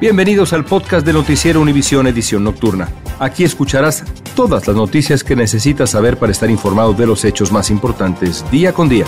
Bienvenidos al podcast de Noticiero Univisión Edición Nocturna. Aquí escucharás todas las noticias que necesitas saber para estar informado de los hechos más importantes día con día.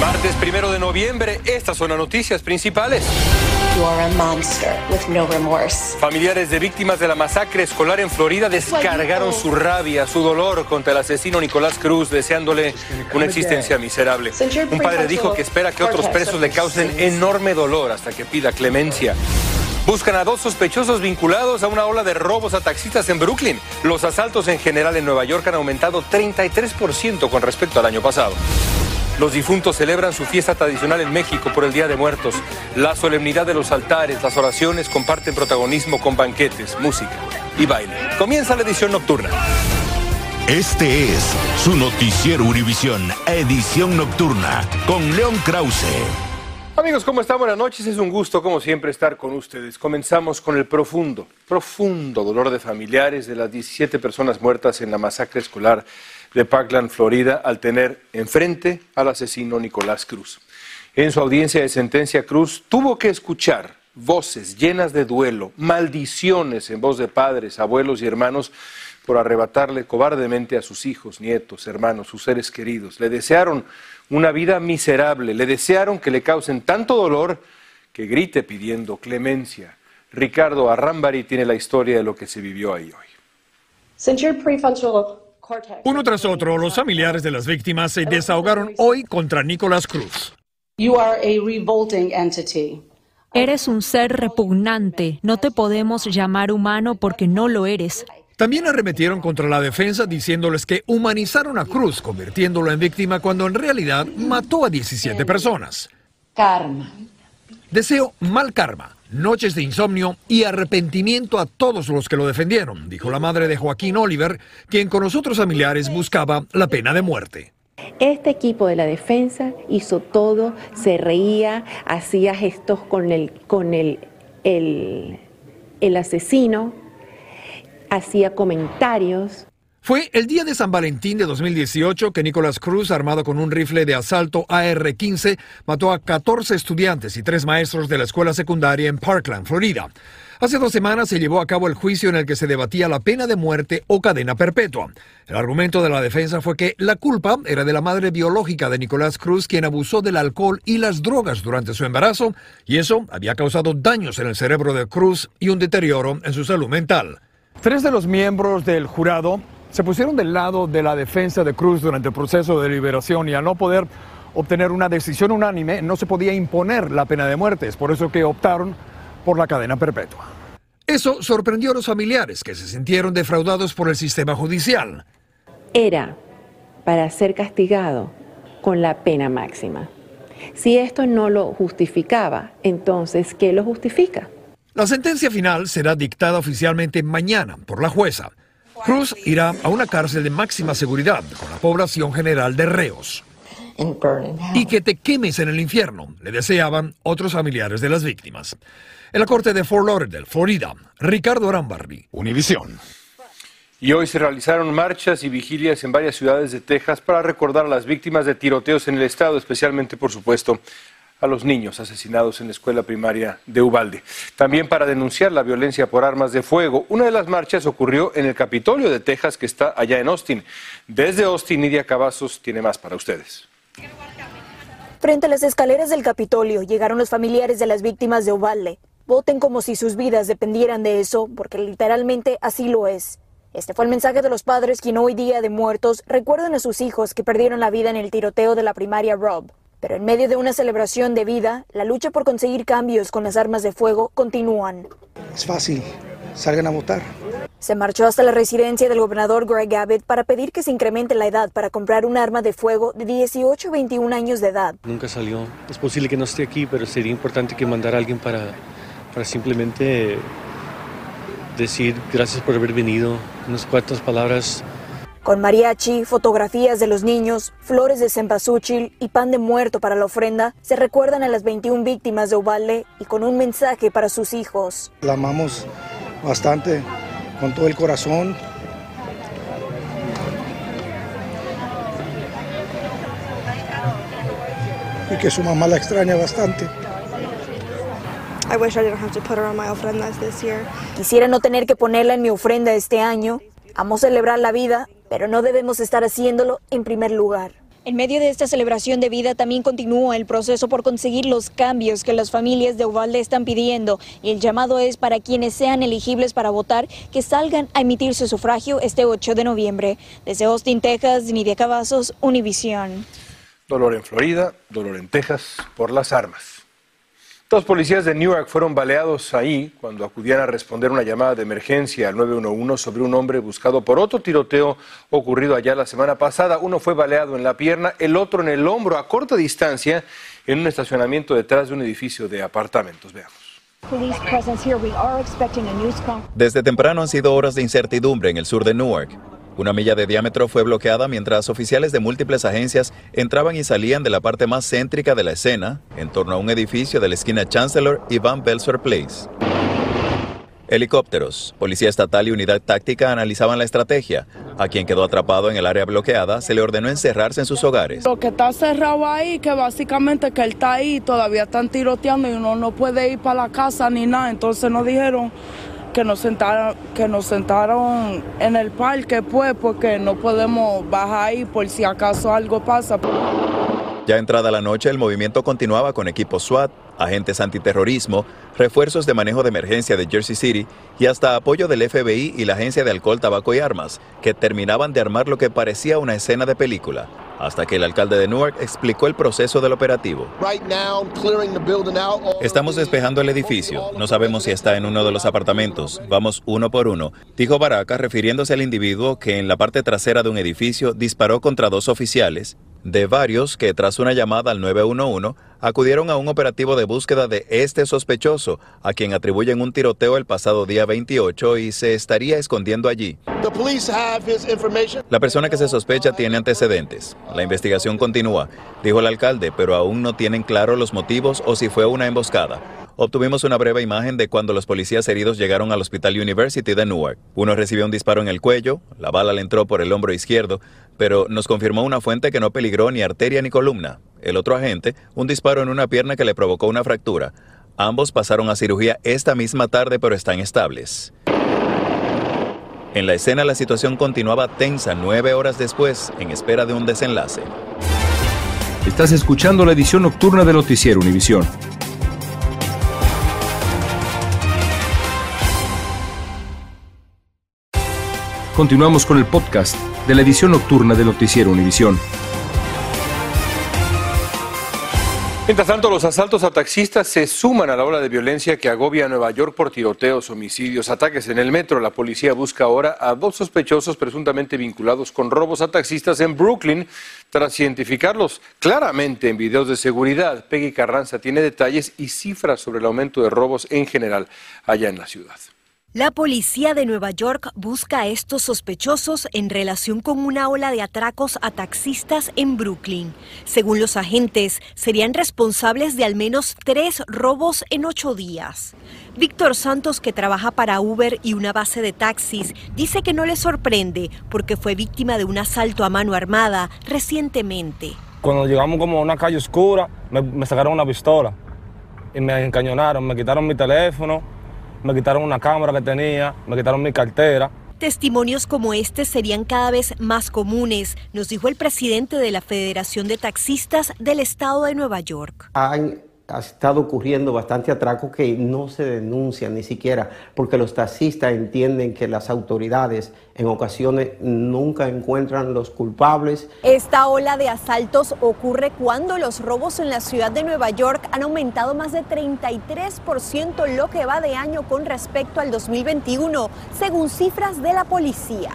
Martes primero de noviembre, estas son las noticias principales. You are a monster with no remorse. Familiares de víctimas de la masacre escolar en Florida descargaron su rabia, su dolor contra el asesino Nicolás Cruz, deseándole una existencia miserable. Un padre dijo que espera que otros presos le causen enorme dolor hasta que pida clemencia. Buscan a dos sospechosos vinculados a una ola de robos a taxistas en Brooklyn. Los asaltos en general en Nueva York han aumentado 33% con respecto al año pasado. Los difuntos celebran su fiesta tradicional en México por el Día de Muertos. La solemnidad de los altares, las oraciones comparten protagonismo con banquetes, música y baile. Comienza la edición nocturna. Este es su noticiero Univisión, edición nocturna, con León Krause. Amigos, ¿cómo están? Buenas noches. Es un gusto, como siempre, estar con ustedes. Comenzamos con el profundo, profundo dolor de familiares de las 17 personas muertas en la masacre escolar de Parkland, Florida, al tener enfrente al asesino Nicolás Cruz. En su audiencia de sentencia, Cruz tuvo que escuchar voces llenas de duelo, maldiciones en voz de padres, abuelos y hermanos por arrebatarle cobardemente a sus hijos, nietos, hermanos, sus seres queridos. Le desearon una vida miserable, le desearon que le causen tanto dolor que grite pidiendo clemencia. Ricardo Arrambari tiene la historia de lo que se vivió ahí hoy. Uno tras otro, los familiares de las víctimas se desahogaron hoy contra Nicolás Cruz. Eres un ser repugnante. No te podemos llamar humano porque no lo eres. También arremetieron contra la defensa diciéndoles que humanizaron a Cruz, convirtiéndolo en víctima cuando en realidad mató a 17 personas. Karma. Deseo mal karma, noches de insomnio y arrepentimiento a todos los que lo defendieron, dijo la madre de Joaquín Oliver, quien con los otros familiares buscaba la pena de muerte. Este equipo de la defensa hizo todo, se reía, hacía gestos con el, con el, el, el asesino, hacía comentarios. Fue el día de San Valentín de 2018 que Nicolás Cruz, armado con un rifle de asalto AR-15, mató a 14 estudiantes y tres maestros de la escuela secundaria en Parkland, Florida. Hace dos semanas se llevó a cabo el juicio en el que se debatía la pena de muerte o cadena perpetua. El argumento de la defensa fue que la culpa era de la madre biológica de Nicolás Cruz, quien abusó del alcohol y las drogas durante su embarazo, y eso había causado daños en el cerebro de Cruz y un deterioro en su salud mental. Tres de los miembros del jurado se pusieron del lado de la defensa de Cruz durante el proceso de liberación y al no poder obtener una decisión unánime no se podía imponer la pena de muerte. Es por eso que optaron por la cadena perpetua. Eso sorprendió a los familiares que se sintieron defraudados por el sistema judicial. Era para ser castigado con la pena máxima. Si esto no lo justificaba, entonces, ¿qué lo justifica? La sentencia final será dictada oficialmente mañana por la jueza. Cruz irá a una cárcel de máxima seguridad con la población general de reos. Y que te quemes en el infierno, le deseaban otros familiares de las víctimas. En la corte de Fort Lauderdale, Florida, Ricardo Arambarri, Univisión. Y hoy se realizaron marchas y vigilias en varias ciudades de Texas para recordar a las víctimas de tiroteos en el estado, especialmente, por supuesto, a los niños asesinados en la escuela primaria de Ubalde. También para denunciar la violencia por armas de fuego. Una de las marchas ocurrió en el Capitolio de Texas, que está allá en Austin. Desde Austin, Nidia Cavazos tiene más para ustedes. Frente a las escaleras del Capitolio llegaron los familiares de las víctimas de Ubalde. Voten como si sus vidas dependieran de eso, porque literalmente así lo es. Este fue el mensaje de los padres quien hoy día de muertos recuerdan a sus hijos que perdieron la vida en el tiroteo de la primaria Rob. Pero en medio de una celebración de vida, la lucha por conseguir cambios con las armas de fuego continúan. Es fácil, salgan a votar. Se marchó hasta la residencia del gobernador Greg Abbott para pedir que se incremente la edad para comprar un arma de fuego de 18 a 21 años de edad. Nunca salió. Es posible que no esté aquí, pero sería importante que mandara a alguien para, para simplemente decir gracias por haber venido, unas cuantas palabras con mariachi, fotografías de los niños, flores de cempasúchil y pan de muerto para la ofrenda, se recuerdan a las 21 víctimas de Ubalde y con un mensaje para sus hijos. La amamos bastante, con todo el corazón. Y que su mamá la extraña bastante. Quisiera no tener que ponerla en mi ofrenda este año. Amo celebrar la vida, pero no debemos estar haciéndolo en primer lugar. En medio de esta celebración de vida también continúa el proceso por conseguir los cambios que las familias de Uvalde están pidiendo y el llamado es para quienes sean elegibles para votar que salgan a emitir su sufragio este 8 de noviembre. Desde Austin, Texas, Nidia Cavazos, Univisión. Dolor en Florida, dolor en Texas por las armas. Dos policías de Newark fueron baleados ahí cuando acudían a responder una llamada de emergencia al 911 sobre un hombre buscado por otro tiroteo ocurrido allá la semana pasada. Uno fue baleado en la pierna, el otro en el hombro a corta distancia en un estacionamiento detrás de un edificio de apartamentos. Veamos. Desde temprano han sido horas de incertidumbre en el sur de Newark. Una milla de diámetro fue bloqueada mientras oficiales de múltiples agencias entraban y salían de la parte más céntrica de la escena, en torno a un edificio de la esquina Chancellor y Van Belser Place. Helicópteros, policía estatal y unidad táctica analizaban la estrategia. A quien quedó atrapado en el área bloqueada se le ordenó encerrarse en sus hogares. Lo que está cerrado ahí, que básicamente que él está ahí, todavía están tiroteando y uno no puede ir para la casa ni nada. Entonces nos dijeron que nos sentaron, que nos sentaron en el parque, pues, porque no podemos bajar ahí por si acaso algo pasa. Ya entrada la noche, el movimiento continuaba con equipos SWAT, agentes antiterrorismo, refuerzos de manejo de emergencia de Jersey City y hasta apoyo del FBI y la Agencia de Alcohol, Tabaco y Armas, que terminaban de armar lo que parecía una escena de película hasta que el alcalde de Newark explicó el proceso del operativo. Estamos despejando el edificio. No sabemos si está en uno de los apartamentos. Vamos uno por uno, dijo Baraka refiriéndose al individuo que en la parte trasera de un edificio disparó contra dos oficiales de varios que tras una llamada al 911 acudieron a un operativo de búsqueda de este sospechoso, a quien atribuyen un tiroteo el pasado día 28 y se estaría escondiendo allí. La persona que se sospecha tiene antecedentes. La investigación continúa, dijo el alcalde, pero aún no tienen claro los motivos o si fue una emboscada. Obtuvimos una breve imagen de cuando los policías heridos llegaron al Hospital University de Newark. Uno recibió un disparo en el cuello, la bala le entró por el hombro izquierdo, pero nos confirmó una fuente que no peligró ni arteria ni columna. El otro agente, un disparo en una pierna que le provocó una fractura. Ambos pasaron a cirugía esta misma tarde, pero están estables. En la escena la situación continuaba tensa nueve horas después, en espera de un desenlace. Estás escuchando la edición nocturna de Noticiero Univisión. Continuamos con el podcast de la edición nocturna de Noticiero Univisión. Mientras tanto, los asaltos a taxistas se suman a la ola de violencia que agobia a Nueva York por tiroteos, homicidios, ataques en el metro. La policía busca ahora a dos sospechosos presuntamente vinculados con robos a taxistas en Brooklyn tras identificarlos claramente en videos de seguridad. Peggy Carranza tiene detalles y cifras sobre el aumento de robos en general allá en la ciudad. La policía de Nueva York busca a estos sospechosos en relación con una ola de atracos a taxistas en Brooklyn. Según los agentes, serían responsables de al menos tres robos en ocho días. Víctor Santos, que trabaja para Uber y una base de taxis, dice que no le sorprende porque fue víctima de un asalto a mano armada recientemente. Cuando llegamos como a una calle oscura, me, me sacaron una pistola y me encañonaron, me quitaron mi teléfono me quitaron una cámara que tenía, me quitaron mi cartera. Testimonios como este serían cada vez más comunes, nos dijo el presidente de la Federación de Taxistas del Estado de Nueva York ha estado ocurriendo bastante atraco que no se denuncian ni siquiera porque los taxistas entienden que las autoridades en ocasiones nunca encuentran los culpables. Esta ola de asaltos ocurre cuando los robos en la ciudad de Nueva York han aumentado más de 33% lo que va de año con respecto al 2021, según cifras de la policía.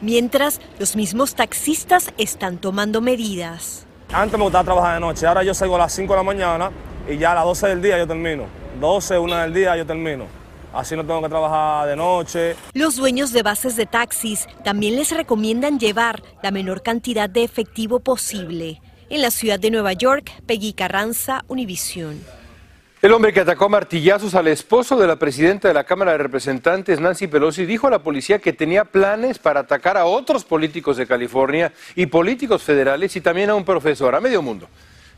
Mientras, los mismos taxistas están tomando medidas. Antes me gustaba trabajar de noche, ahora yo salgo a las 5 de la mañana y ya a las 12 del día yo termino. 12, 1 del día yo termino. Así no tengo que trabajar de noche. Los dueños de bases de taxis también les recomiendan llevar la menor cantidad de efectivo posible. En la ciudad de Nueva York, Peggy Carranza, Univisión. El hombre que atacó a martillazos al esposo de la presidenta de la Cámara de Representantes, Nancy Pelosi, dijo a la policía que tenía planes para atacar a otros políticos de California y políticos federales y también a un profesor, a medio mundo.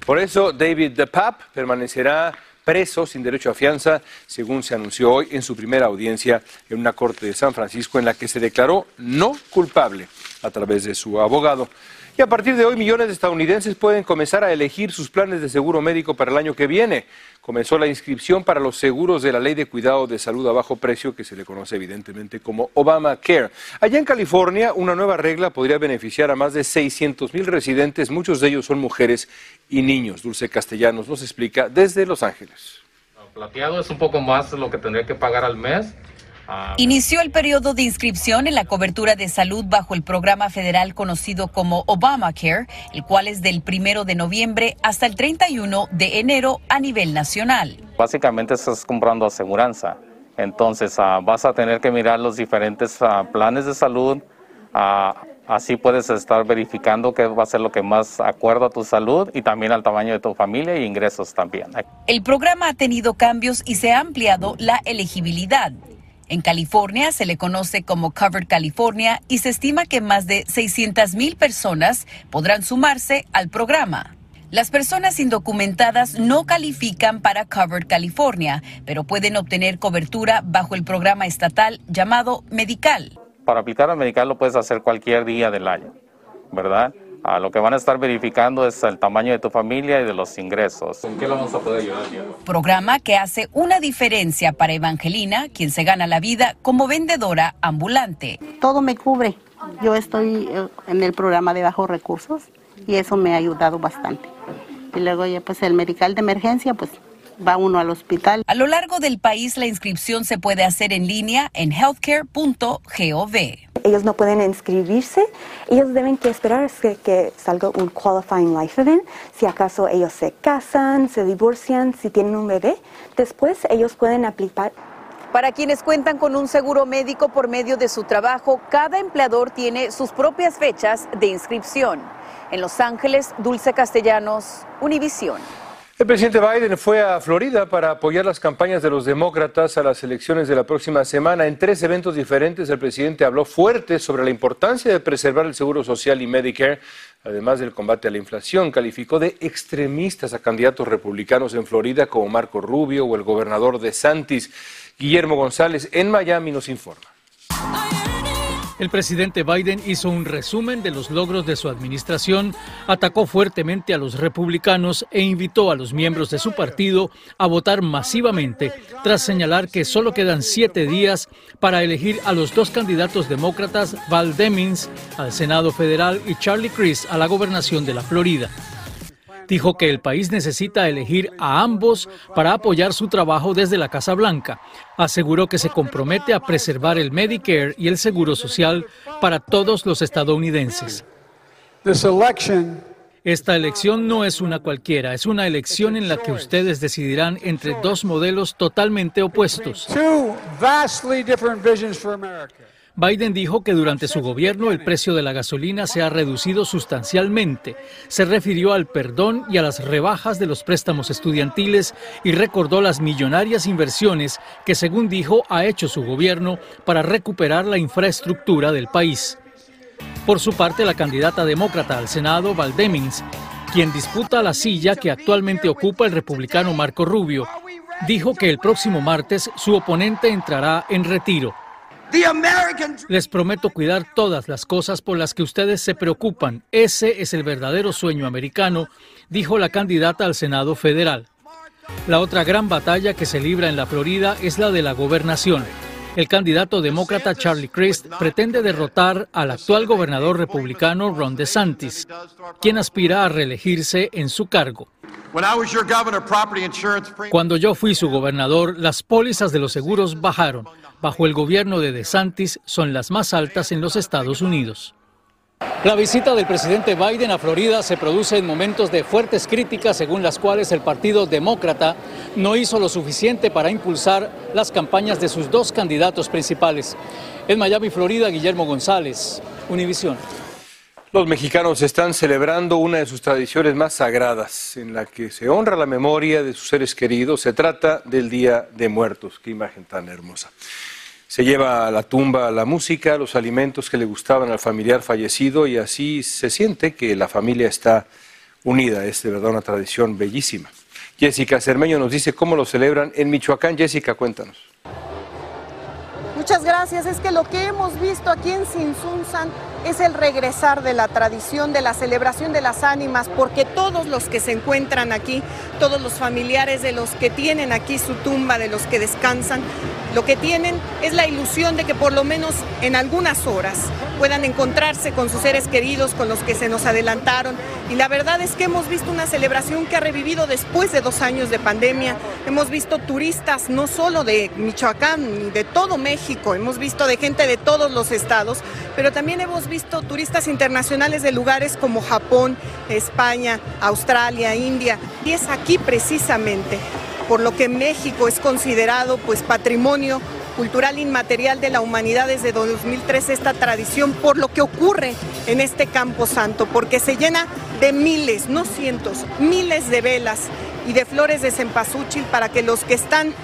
Por eso, David DePape permanecerá preso sin derecho a fianza, según se anunció hoy en su primera audiencia en una corte de San Francisco en la que se declaró no culpable a través de su abogado. Y a partir de hoy millones de estadounidenses pueden comenzar a elegir sus planes de seguro médico para el año que viene. Comenzó la inscripción para los seguros de la Ley de Cuidado de Salud a Bajo Precio, que se le conoce evidentemente como Obamacare. Allá en California, una nueva regla podría beneficiar a más de 600 mil residentes, muchos de ellos son mujeres y niños. Dulce Castellanos nos explica desde Los Ángeles. Plateado es un poco más lo que tendría que pagar al mes Inició el periodo de inscripción en la cobertura de salud bajo el programa federal conocido como Obamacare, el cual es del primero de noviembre hasta el 31 de enero a nivel nacional. Básicamente estás comprando aseguranza, entonces ah, vas a tener que mirar los diferentes ah, planes de salud. Así puedes estar verificando qué va a ser lo que más acuerdo a tu salud y también al tamaño de tu familia e ingresos también. El programa ha tenido cambios y se ha ampliado la elegibilidad. En California se le conoce como Covered California y se estima que más de 600 mil personas podrán sumarse al programa. Las personas indocumentadas no califican para Covered California, pero pueden obtener cobertura bajo el programa estatal llamado Medical. Para aplicar al Medical lo puedes hacer cualquier día del año, ¿verdad? Lo que van a estar verificando es el tamaño de tu familia y de los ingresos. ¿En qué vamos a poder ayudar? Programa que hace una diferencia para Evangelina, quien se gana la vida como vendedora ambulante. Todo me cubre. Yo estoy eh, en el programa de bajos recursos y eso me ha ayudado bastante. Y luego ya pues el medical de emergencia, pues va uno al hospital. A lo largo del país la inscripción se puede hacer en línea en healthcare.gov. Ellos no pueden inscribirse, ellos deben que esperar que, que salga un qualifying life event, si acaso ellos se casan, se divorcian, si tienen un bebé, después ellos pueden aplicar para quienes cuentan con un seguro médico por medio de su trabajo, cada empleador tiene sus propias fechas de inscripción. En Los Ángeles, Dulce Castellanos, Univisión. El presidente Biden fue a Florida para apoyar las campañas de los demócratas a las elecciones de la próxima semana. En tres eventos diferentes, el presidente habló fuerte sobre la importancia de preservar el seguro social y Medicare, además del combate a la inflación. Calificó de extremistas a candidatos republicanos en Florida como Marco Rubio o el gobernador de Santis. Guillermo González en Miami nos informa. El presidente Biden hizo un resumen de los logros de su administración, atacó fuertemente a los republicanos e invitó a los miembros de su partido a votar masivamente, tras señalar que solo quedan siete días para elegir a los dos candidatos demócratas, Val Demings al Senado federal y Charlie Crist a la gobernación de la Florida. Dijo que el país necesita elegir a ambos para apoyar su trabajo desde la Casa Blanca. Aseguró que se compromete a preservar el Medicare y el Seguro Social para todos los estadounidenses. Esta elección no es una cualquiera, es una elección en la que ustedes decidirán entre dos modelos totalmente opuestos. Biden dijo que durante su gobierno el precio de la gasolina se ha reducido sustancialmente. Se refirió al perdón y a las rebajas de los préstamos estudiantiles y recordó las millonarias inversiones que, según dijo, ha hecho su gobierno para recuperar la infraestructura del país. Por su parte, la candidata demócrata al Senado, Val Demings, quien disputa la silla que actualmente ocupa el republicano Marco Rubio, dijo que el próximo martes su oponente entrará en retiro. Les prometo cuidar todas las cosas por las que ustedes se preocupan. Ese es el verdadero sueño americano, dijo la candidata al Senado federal. La otra gran batalla que se libra en la Florida es la de la gobernación. El candidato demócrata Charlie Crist pretende derrotar al actual gobernador republicano Ron DeSantis, quien aspira a reelegirse en su cargo. Cuando yo fui su gobernador, las pólizas de los seguros bajaron bajo el gobierno de DeSantis son las más altas en los Estados Unidos. La visita del presidente Biden a Florida se produce en momentos de fuertes críticas según las cuales el Partido Demócrata no hizo lo suficiente para impulsar las campañas de sus dos candidatos principales. En Miami, Florida, Guillermo González, Univisión. Los mexicanos están celebrando una de sus tradiciones más sagradas, en la que se honra la memoria de sus seres queridos. Se trata del Día de Muertos. Qué imagen tan hermosa. Se lleva a la tumba la música, los alimentos que le gustaban al familiar fallecido y así se siente que la familia está unida. Es de verdad una tradición bellísima. Jessica Cermeño nos dice cómo lo celebran en Michoacán. Jessica, cuéntanos. Muchas gracias. Es que lo que hemos visto aquí en Sinsunzan es el regresar de la tradición, de la celebración de las ánimas, porque todos los que se encuentran aquí, todos los familiares de los que tienen aquí su tumba, de los que descansan, lo que tienen es la ilusión de que por lo menos en algunas horas puedan encontrarse con sus seres queridos, con los que se nos adelantaron. Y la verdad es que hemos visto una celebración que ha revivido después de dos años de pandemia. Hemos visto turistas no solo de Michoacán de todo México, hemos visto de gente de todos los estados, pero también hemos visto turistas internacionales de lugares como Japón, España, Australia, India. Y es aquí precisamente por lo que México es considerado pues patrimonio cultural inmaterial de la humanidad desde 2003 esta tradición por lo que ocurre en este campo santo, porque se llena de miles, no cientos, miles de velas y de flores de cempasúchil para que los que están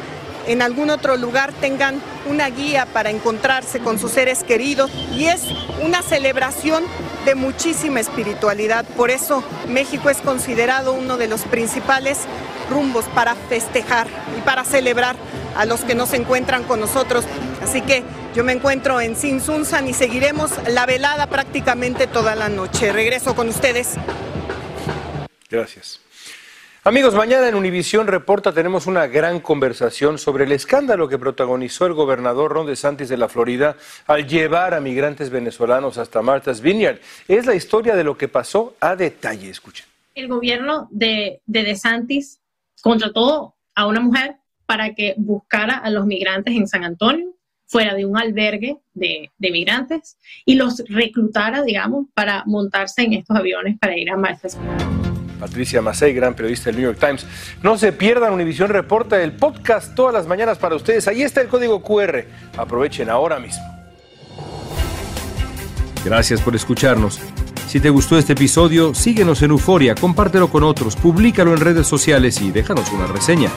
en algún otro lugar tengan una guía para encontrarse con sus seres queridos y es una celebración de muchísima espiritualidad. Por eso México es considerado uno de los principales rumbos para festejar y para celebrar a los que no se encuentran con nosotros. Así que yo me encuentro en Sinsunzan y seguiremos la velada prácticamente toda la noche. Regreso con ustedes. Gracias. Amigos, mañana en Univisión Reporta tenemos una gran conversación sobre el escándalo que protagonizó el gobernador Ron DeSantis de la Florida al llevar a migrantes venezolanos hasta Martha's Vineyard. Es la historia de lo que pasó a detalle. Escuchen. El gobierno de, de DeSantis contrató a una mujer para que buscara a los migrantes en San Antonio, fuera de un albergue de, migrantes, y los reclutara, digamos, para montarse en estos aviones para ir a Martha's Patricia Macei, gran periodista del New York Times. No se pierdan Univisión Reporta, el podcast todas las mañanas para ustedes. Ahí está el código QR. Aprovechen ahora mismo. Gracias por escucharnos. Si te gustó este episodio, síguenos en Euforia, compártelo con otros, públicalo en redes sociales y déjanos una reseña.